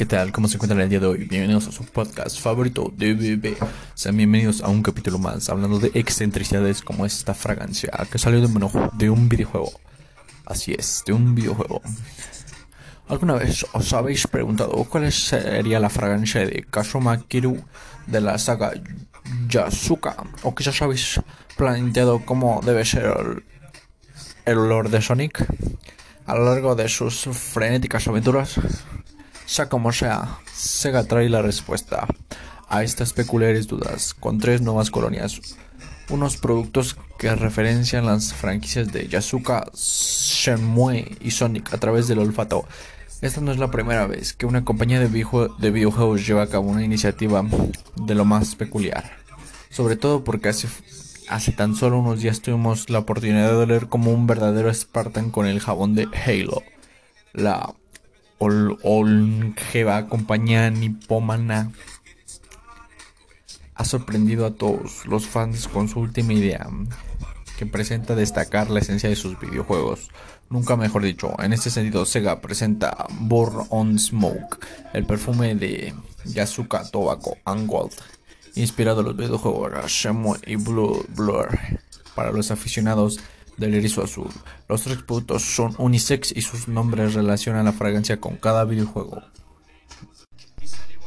¿Qué tal? ¿Cómo se encuentran el día de hoy? Bienvenidos a su podcast favorito de BB. Sean bienvenidos a un capítulo más hablando de excentricidades como esta fragancia que salió de un, de un videojuego. Así es, de un videojuego. ¿Alguna vez os habéis preguntado cuál sería la fragancia de Kazuma Kiru de la saga Yasuka? ¿O quizás habéis planteado cómo debe ser el olor de Sonic a lo largo de sus frenéticas aventuras? Sea como sea, Sega trae la respuesta a estas peculiares dudas con tres nuevas colonias. Unos productos que referencian las franquicias de Yasuka, Shenmue y Sonic a través del olfato. Esta no es la primera vez que una compañía de, de videojuegos lleva a cabo una iniciativa de lo más peculiar. Sobre todo porque hace, hace tan solo unos días tuvimos la oportunidad de leer como un verdadero Spartan con el jabón de Halo. La longeva compañía nipomana ha sorprendido a todos los fans con su última idea, que presenta destacar la esencia de sus videojuegos. Nunca mejor dicho, en este sentido Sega presenta Born on Smoke, el perfume de Yasuka Tobacco and Gold, inspirado en los videojuegos Shenmue y Blue Blur para los aficionados del erizo azul. Los tres productos son unisex y sus nombres relacionan la fragancia con cada videojuego.